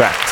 Respect.